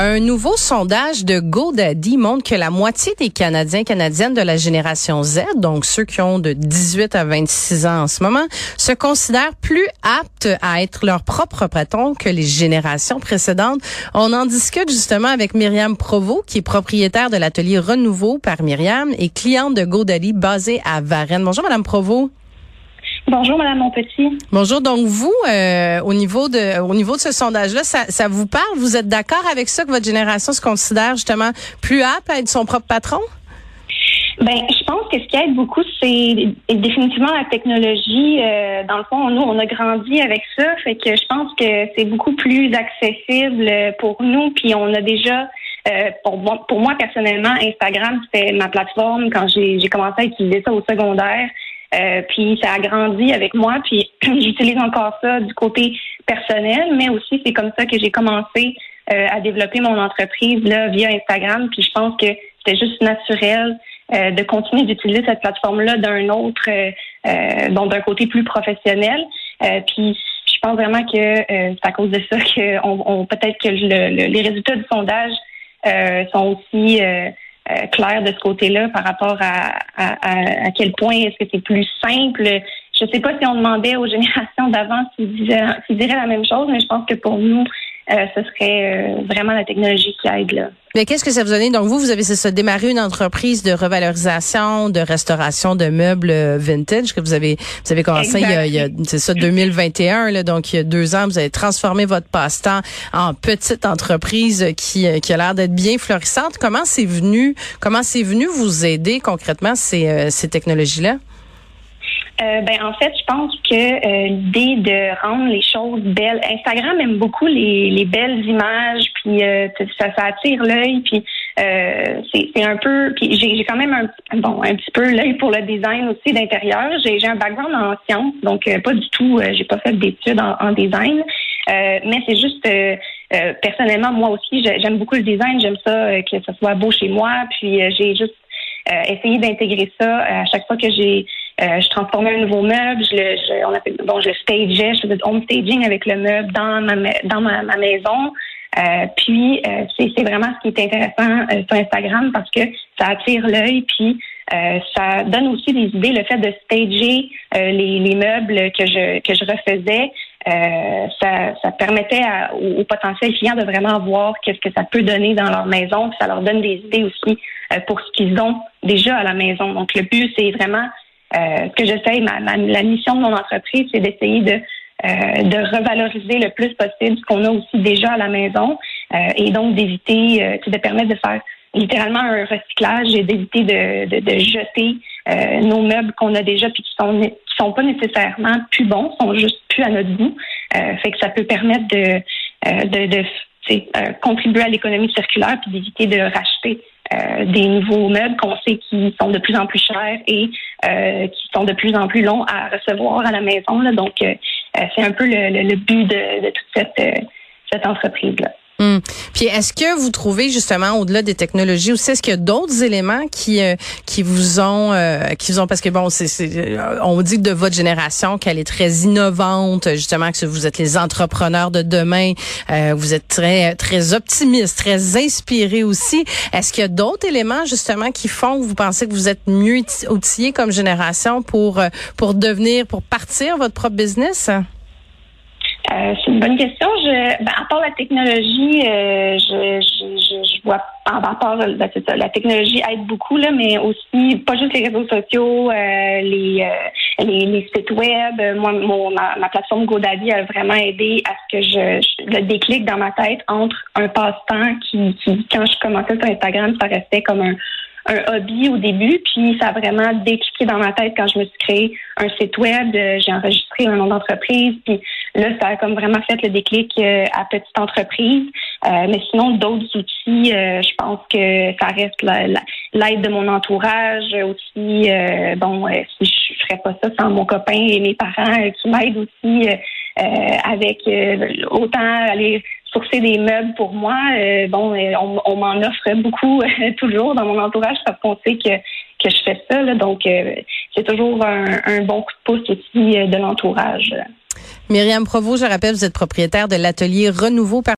Un nouveau sondage de GoDaddy montre que la moitié des Canadiens canadiennes de la génération Z, donc ceux qui ont de 18 à 26 ans en ce moment, se considèrent plus aptes à être leur propre patron que les générations précédentes. On en discute justement avec Myriam Provo, qui est propriétaire de l'atelier Renouveau par Myriam et cliente de GoDaddy basée à Varennes. Bonjour Madame Provo. Bonjour, Madame Montpetit. Bonjour. Donc, vous, euh, au niveau de au niveau de ce sondage-là, ça, ça vous parle? Vous êtes d'accord avec ça que votre génération se considère justement plus apte à être son propre patron? Ben, je pense que ce qui aide beaucoup, c'est définitivement la technologie. Euh, dans le fond, nous, on a grandi avec ça, fait que je pense que c'est beaucoup plus accessible pour nous. Puis on a déjà, euh, pour, pour moi personnellement, Instagram, c'était ma plateforme quand j'ai commencé à utiliser ça au secondaire. Euh, puis ça a grandi avec moi, puis j'utilise encore ça du côté personnel, mais aussi c'est comme ça que j'ai commencé euh, à développer mon entreprise là via Instagram. Puis je pense que c'était juste naturel euh, de continuer d'utiliser cette plateforme-là d'un autre, donc d'un côté plus professionnel. puis je pense vraiment que c'est à cause de ça que on, peut-être que les résultats du sondage sont aussi euh, clair de ce côté-là par rapport à, à, quel point est-ce que c'est plus simple. Je ne sais pas si on demandait aux générations d'avant s'ils diraient la même chose, mais je pense que pour nous, euh, ce serait euh, vraiment la technologie qui aide là. Mais qu'est-ce que ça vous donne? Donc vous, vous avez ça, démarré une entreprise de revalorisation, de restauration de meubles euh, vintage que vous avez vous avez commencé il y a, il y a c'est ça 2021 là, donc il y a deux ans, vous avez transformé votre passe-temps en petite entreprise qui qui a l'air d'être bien florissante. Comment c'est venu Comment c'est venu vous aider concrètement ces ces technologies là? Euh, ben en fait, je pense que euh, l'idée de rendre les choses belles, Instagram aime beaucoup les, les belles images, puis euh, ça, ça attire l'œil, puis euh, c'est un peu, puis j'ai quand même un bon un petit peu l'œil pour le design aussi d'intérieur. J'ai un background en sciences, donc pas du tout, j'ai pas fait d'études en, en, design, mais c'est juste personnellement moi aussi j'aime beaucoup le design, j'aime ça que ça soit beau chez moi, puis j'ai juste essayé d'intégrer ça à chaque fois que j'ai euh, je transformais un nouveau meuble, je le, je, on appelle, bon, je stageais, je faisais du home staging avec le meuble dans ma, dans ma, ma maison. Euh, puis euh, c'est vraiment ce qui est intéressant euh, sur Instagram parce que ça attire l'œil, puis ça donne aussi des idées. Le fait de stager les, les, meubles que je que je refaisais, ça, ça permettait à, aux, potentiels clients de vraiment voir qu'est-ce que ça peut donner dans leur maison, puis ça leur donne des idées aussi pour ce qu'ils ont déjà à la maison. Donc le but c'est vraiment euh, ce que j'essaye, ma, la mission de mon entreprise, c'est d'essayer de, euh, de revaloriser le plus possible ce qu'on a aussi déjà à la maison euh, et donc d'éviter, euh, de permettre de faire littéralement un recyclage et d'éviter de, de, de, jeter nos meubles qu'on a déjà puis qui sont qui sont pas nécessairement plus bons, sont juste plus à notre goût. fait que ça peut permettre de de, de contribuer à l'économie circulaire puis d'éviter de racheter euh, des nouveaux meubles qu'on sait qui sont de plus en plus chers et euh, qui sont de plus en plus longs à recevoir à la maison. Donc, euh, c'est un peu le, le, but de, de toute cette, cette entreprise-là. Hum. Puis est-ce que vous trouvez justement au-delà des technologies aussi est-ce qu'il y a d'autres éléments qui euh, qui vous ont euh, qui vous ont parce que bon c'est euh, on dit de votre génération qu'elle est très innovante justement que vous êtes les entrepreneurs de demain vous êtes très très optimiste très inspiré aussi est-ce qu'il y a d'autres éléments justement qui font que vous pensez que vous êtes mieux outillés comme génération pour pour devenir pour partir votre propre business? Euh, c'est une bonne question. Je, ben, à part la technologie, euh, je, je, je, vois à part ben, ça, la technologie aide beaucoup là, mais aussi pas juste les réseaux sociaux, euh, les, les, les sites web. Moi, mon, ma, plateforme GoDaddy a vraiment aidé à ce que je, le déclic dans ma tête entre un passe-temps qui, qui, quand je commençais sur Instagram, ça restait comme un un hobby au début, puis ça a vraiment décliqué dans ma tête quand je me suis créé un site web, euh, j'ai enregistré un nom d'entreprise, puis là, ça a comme vraiment fait le déclic euh, à petite entreprise. Euh, mais sinon, d'autres outils, je pense que ça reste l'aide de mon entourage aussi. bon, si je ferais pas ça sans mon copain et mes parents qui m'aident aussi avec autant aller sourcer des meubles pour moi. Euh, bon, euh, on, m'en offre beaucoup toujours dans mon entourage parce qu'on sait que, que je fais ça. donc, euh, c'est toujours un, bon coup de pouce aussi de l'entourage. Myriam Provo, je rappelle, vous êtes propriétaire de l'atelier Renouveau